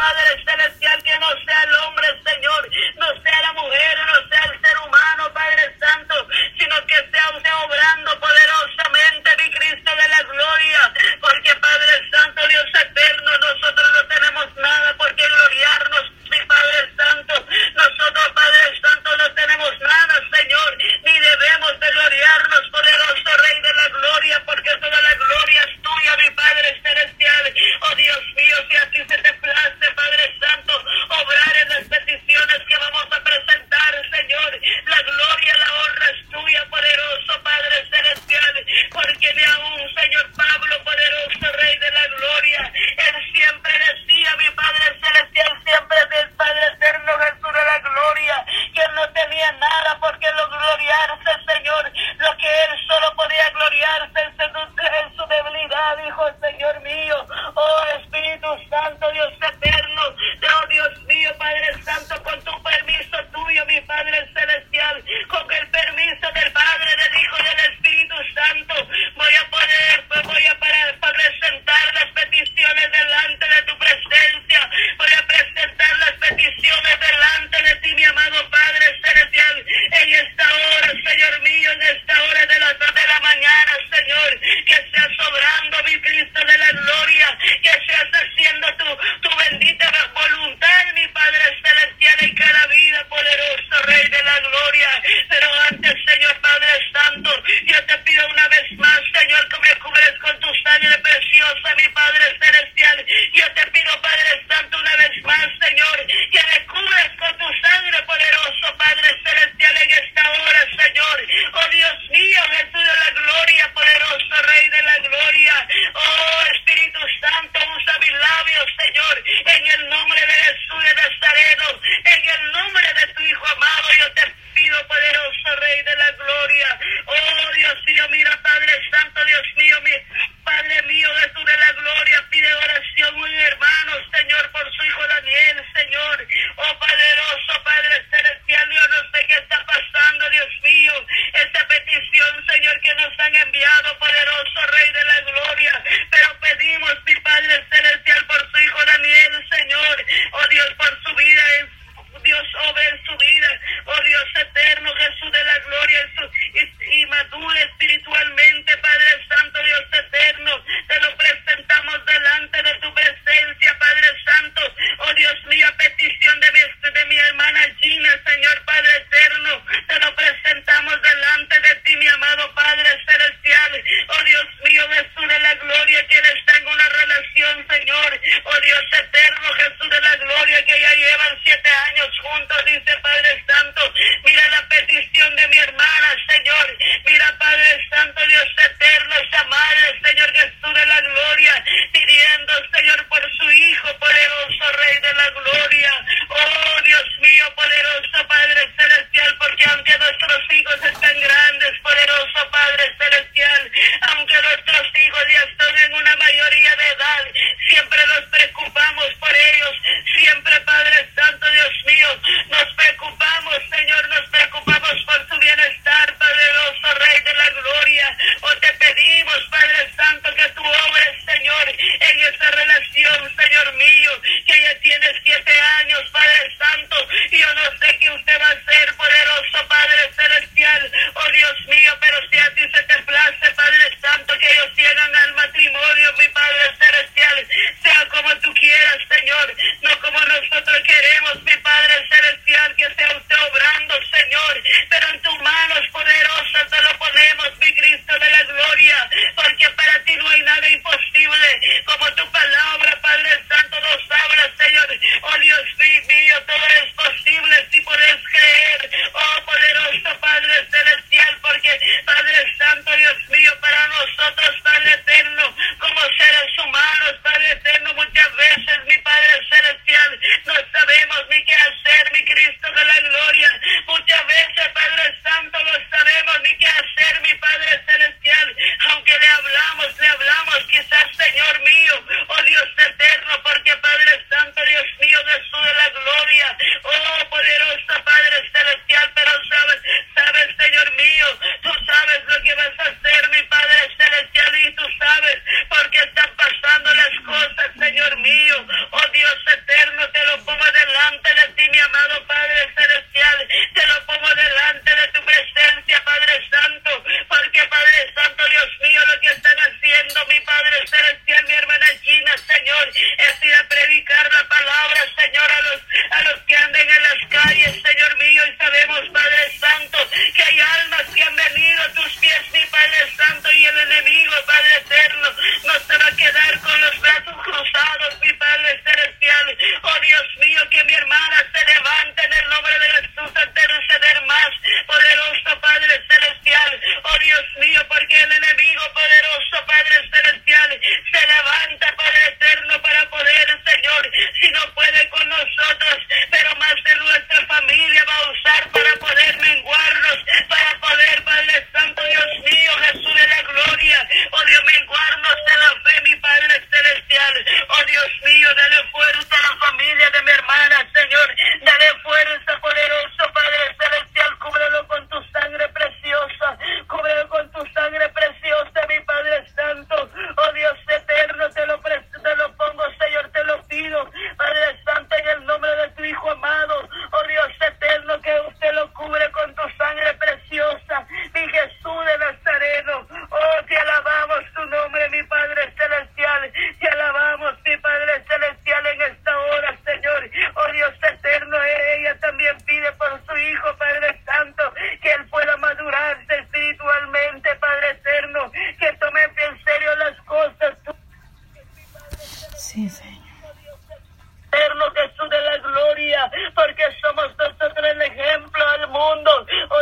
Padre Celestial, que no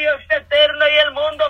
Dios eterno, y el mundo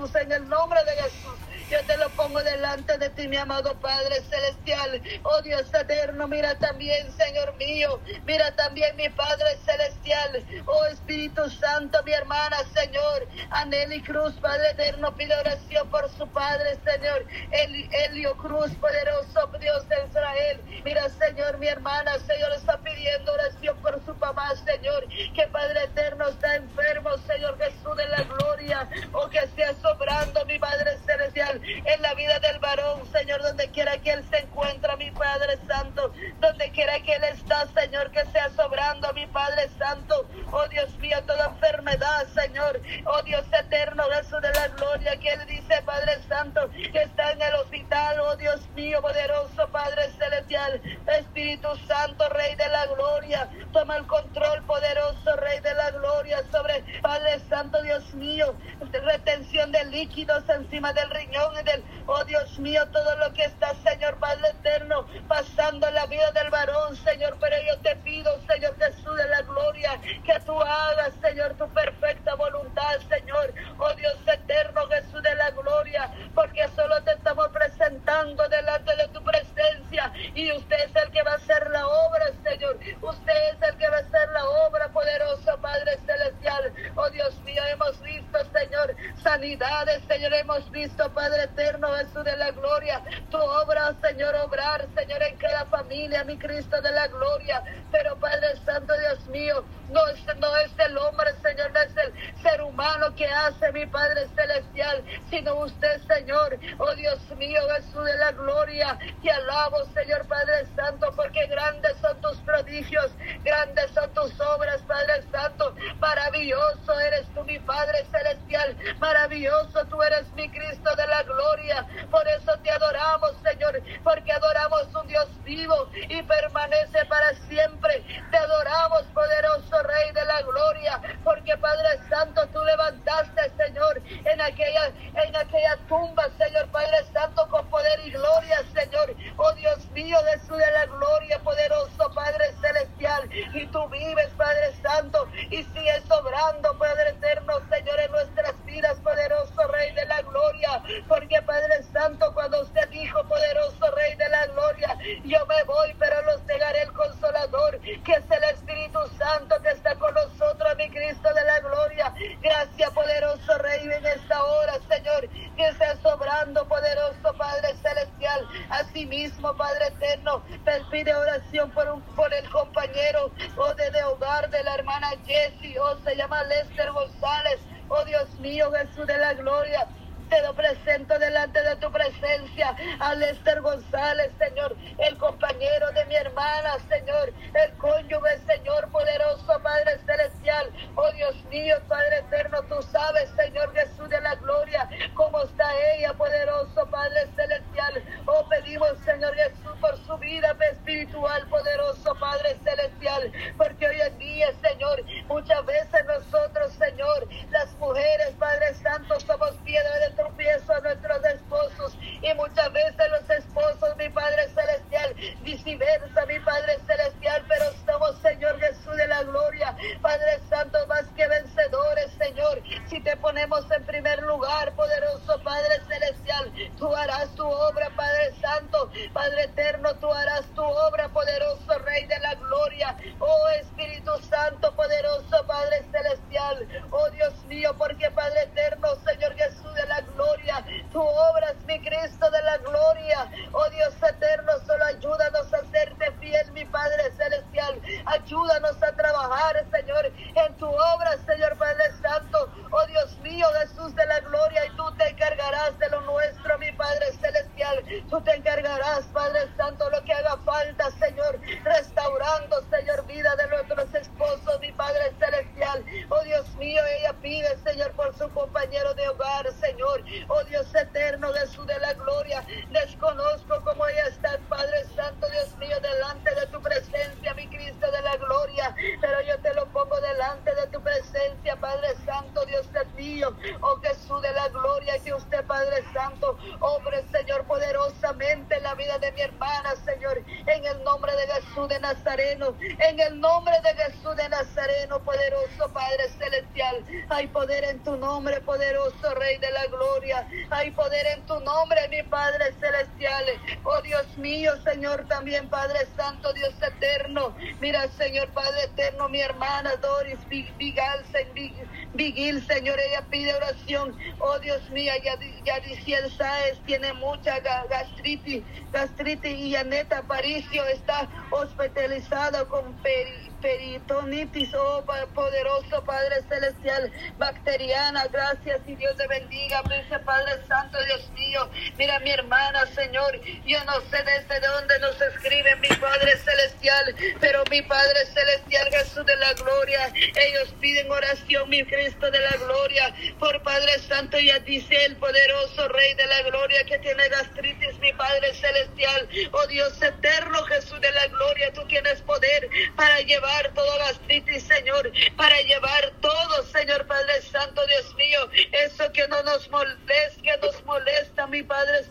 en el nombre de Jesús. Yo te lo pongo delante de ti, mi amado Padre Celestial. Oh Dios eterno, mira también, Señor mío. Mira también, mi Padre Celestial. Oh Espíritu Santo, mi hermana, Señor. Aneli Cruz, Padre eterno, pide oración por su Padre, Señor. Elio Cruz, poderoso Dios de Israel. Mira, Señor, mi hermana, Señor, está pidiendo oración por su papá, Señor. Que Padre eterno está enfermo, Señor Jesús de la gloria. Oh, que sea sobrando, mi Padre Celestial en la vida del varón, Señor, donde quiera que Él se encuentra, mi Padre Santo, donde quiera que Él está, Señor, que sea sobrando, mi Padre Santo, oh Dios mío, toda enfermedad, Señor, oh Dios eterno, Jesús de la gloria, que Él dice, Padre Santo, que está en el hospital, oh Dios mío, poderoso Padre Celestial, Espíritu Santo, Rey de la gloria, toma el control, poderoso Rey de la gloria, sobre Padre Santo, Dios mío, retención de líquidos encima del riñón oh Dios mío, todo lo que está, Señor Padre eterno, pasando la vida del varón, Señor, pero yo te pido, Señor Jesús de la gloria, que tú hagas, Señor, tu perfecta voluntad, Señor, oh Dios eterno, Jesús de la gloria, porque solo te estamos presentando delante de tu presencia y usted es el que va a hacer la obra, Señor, usted es el que va a hacer la obra, poderoso Padre celestial, oh Dios mío, hemos visto, Señor, sanidades, Señor, hemos visto, Padre eterno, Jesús de la gloria. Tu obra, Señor, obrar, Señor, en cada familia, mi Cristo de la gloria. Pero Padre Santo, Dios mío, no es, no es el hombre, Señor, no es el ser humano que hace, mi Padre celestial, sino usted, Señor. Oh Dios mío, Jesús de la gloria. Te alabo, Señor Padre Santo, porque grandes son tus prodigios, grandes son tus obras, Padre Santo. Maravilloso eres tú, mi Padre celestial. Maravilloso tú eres mi Cristo de la gloria. Por eso te adoramos, Señor, porque adoramos un Dios vivo y permanece para siempre. Te adoramos, poderoso Rey de la gloria, porque Padre Santo, tú levantaste, Señor, en aquella, en aquella tumba, Señor Padre Santo, con poder y gloria, Señor. Oh Dios mío, Jesús de la gloria, poderoso Padre celestial. Y tú vives, Padre Santo, y sigues sobrando, Padre eterno, Señor, en nuestras vidas, poderoso Rey de la gloria. Porque Padre Santo, cuando usted dijo, poderoso Rey de la gloria, yo me voy, pero los negaré el consolador, que es el Espíritu Santo que está con nosotros, mi Cristo de la gloria. Gracias, poderoso Rey, en esta hora, Señor, que sea sobrando, poderoso Padre Celestial. Asimismo, Padre Eterno, pide oración por, un, por el compañero o oh, de, de hogar de la hermana Jessie, o oh, se llama Lester González. Oh Dios mío, Jesús de la gloria te lo presento delante de tu presencia a Lester González, Señor, el compañero de mi hermana, Señor, el cónyuge, Señor, poderoso Padre Celestial. Oh Dios mío, Padre eterno, tú sabes, Señor Jesús de la gloria, cómo está ella, poderoso Padre Celestial. Oh, pedimos, Señor Jesús, por su vida espiritual, poderoso Padre Celestial, porque hoy en día, Señor, muchas veces nosotros, Señor, las mujeres, Padre Santo, somos piedra de tropiezo nuestros esposos y muchas veces los esposos, mi Padre Celestial, viceversa, mi Padre Celestial, pero estamos, Señor Jesús de la gloria, Padre Santo, más que vencedores, Señor, si te ponemos en primer lugar, poderoso Padre Celestial, tú harás tu obra, Padre Santo, Padre Eterno, tú harás the gastritis, gastritis y Aneta Aparicio está hospitalizada con peri peritonitis, oh poderoso Padre Celestial, bacteriana, gracias y Dios te bendiga, dice Padre Santo, Dios mío, mira mi hermana, Señor, yo no sé desde dónde nos escribe mi Padre Celestial, pero mi Padre Celestial, Jesús de la Gloria, ellos piden oración, mi Cristo de la Gloria, por Padre Santo, ya dice el poderoso Rey de la Gloria que tiene gastritis, mi Padre Celestial, oh Dios eterno, Jesús de la Gloria, tú tienes poder para llevar toda la Señor, para llevar todo, Señor Padre Santo, Dios mío, eso que no nos molesta, que nos molesta, mi Padre